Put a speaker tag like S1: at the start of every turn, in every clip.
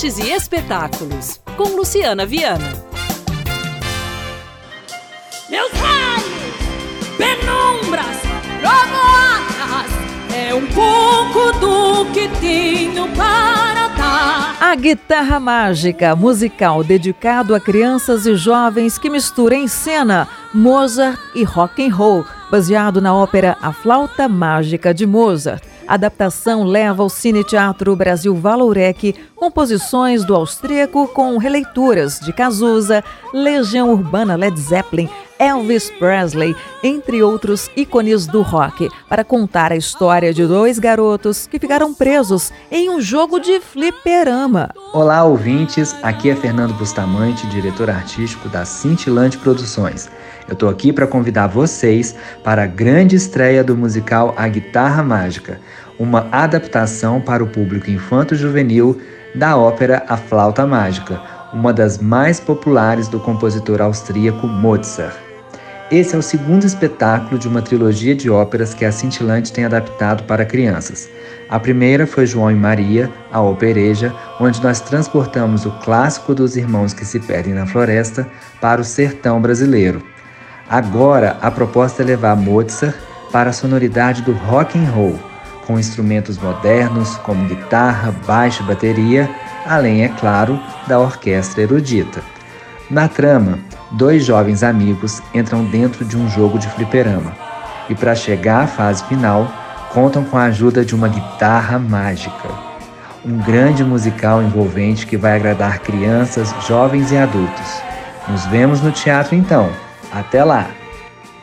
S1: Artes e Espetáculos, com Luciana Viana.
S2: Meus raios, penumbras, trovoadas, é um pouco do que tenho para dar.
S3: A Guitarra Mágica, musical dedicado a crianças e jovens que mistura em cena Mozart e rock and roll, baseado na ópera A Flauta Mágica de Mozart. Adaptação leva ao Cine Teatro Brasil Valorec composições do austríaco com releituras de Cazuza, Legião Urbana Led Zeppelin, Elvis Presley, entre outros ícones do rock, para contar a história de dois garotos que ficaram presos em um jogo de fliperama.
S4: Olá, ouvintes. Aqui é Fernando Bustamante, diretor artístico da Cintilante Produções. Eu estou aqui para convidar vocês para a grande estreia do musical A Guitarra Mágica, uma adaptação para o público infanto-juvenil da ópera A Flauta Mágica, uma das mais populares do compositor austríaco Mozart. Esse é o segundo espetáculo de uma trilogia de óperas que a Cintilante tem adaptado para crianças. A primeira foi João e Maria, a Opereja, onde nós transportamos o clássico dos irmãos que se perdem na floresta para o sertão brasileiro. Agora, a proposta é levar Mozart para a sonoridade do rock and roll, com instrumentos modernos como guitarra, baixo e bateria, além, é claro, da orquestra erudita. Na trama, dois jovens amigos entram dentro de um jogo de fliperama e, para chegar à fase final, contam com a ajuda de uma guitarra mágica. Um grande musical envolvente que vai agradar crianças, jovens e adultos. Nos vemos no teatro então! Até lá!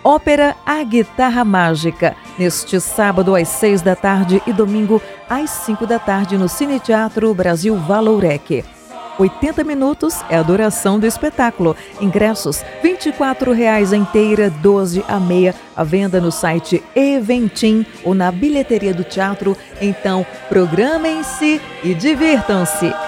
S3: Ópera A Guitarra Mágica, neste sábado às seis da tarde e domingo às cinco da tarde no Cine Teatro Brasil Valourec. 80 minutos é a duração do espetáculo. Ingressos R$ 24,00 inteira, 12 a meia, a venda no site Eventim ou na bilheteria do teatro. Então, programem-se e divirtam-se.